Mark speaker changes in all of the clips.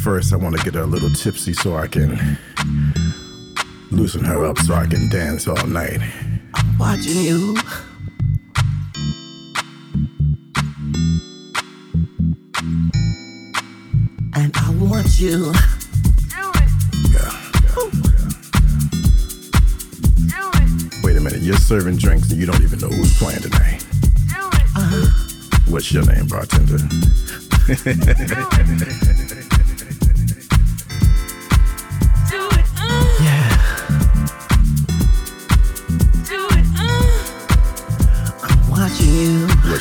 Speaker 1: first I want to get her a little tipsy so I can loosen her up so I can dance all night.
Speaker 2: I'm watching you. And I want you.
Speaker 1: You're serving drinks and you don't even know who's playing tonight. Uh-huh. What's your name, bartender?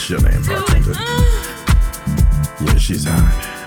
Speaker 1: your name, bartender. Yeah, she's hot.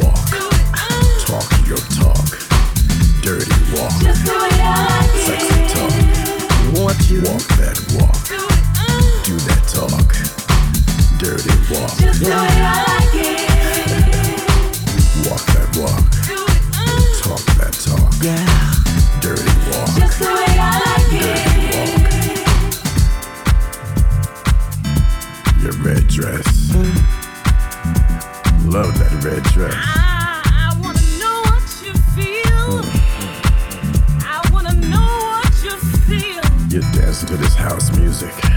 Speaker 1: walk. Talk your talk. Dirty walk. Sexy talk.
Speaker 2: What you
Speaker 1: walk that walk. Do that talk. Dirty walk. Walk that walk. Talk that talk.
Speaker 2: Yeah.
Speaker 1: Dirty walk. Dirty. Walk. Your red dress red dress. You're dancing to this house music.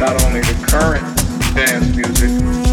Speaker 3: Not only the current dance music,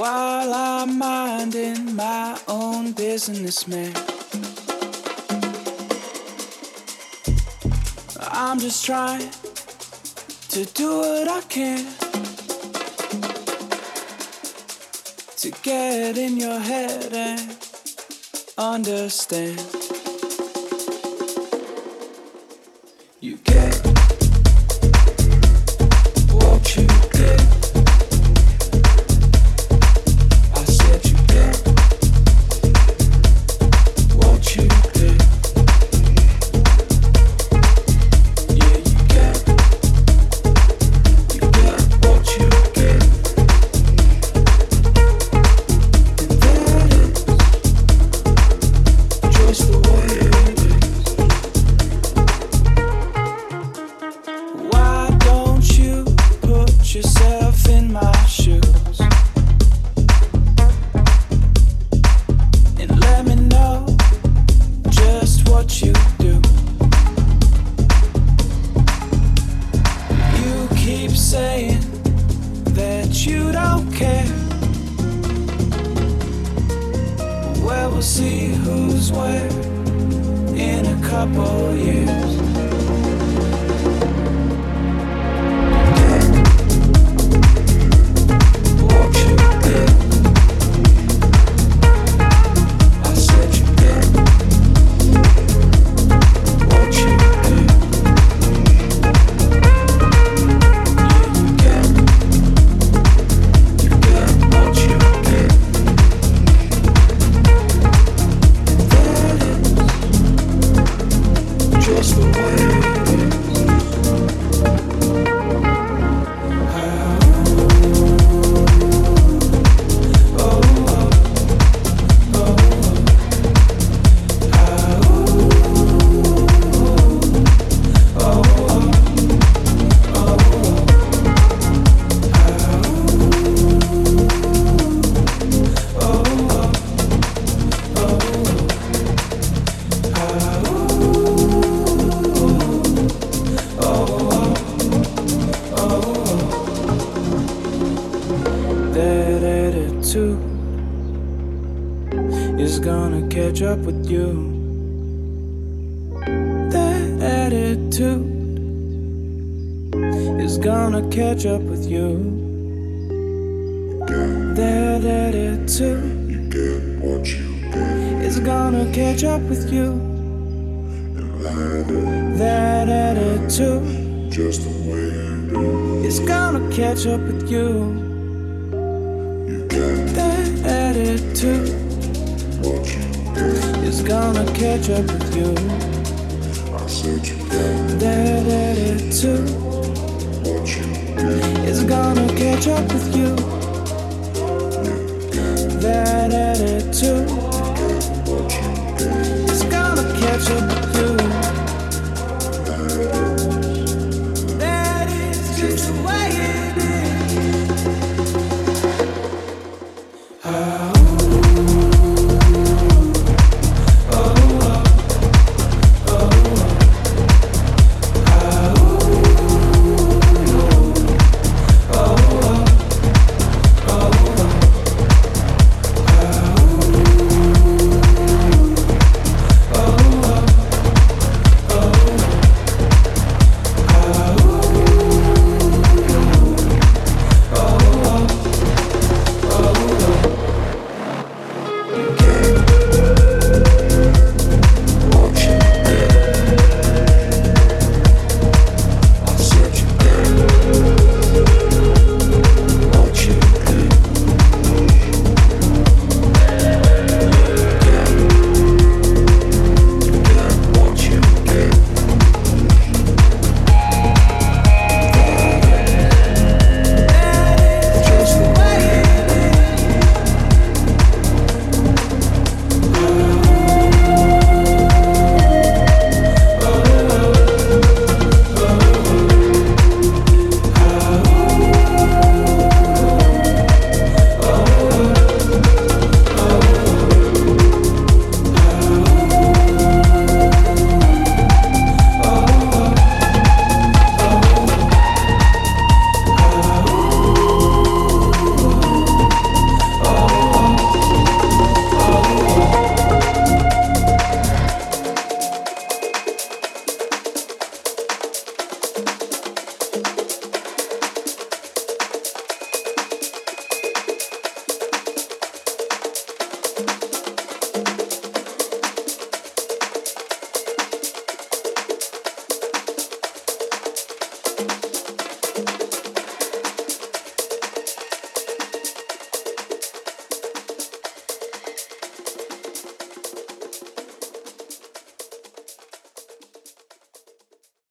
Speaker 4: while I'm minding my own business, man. I'm just trying to do what I can to get in your head and understand.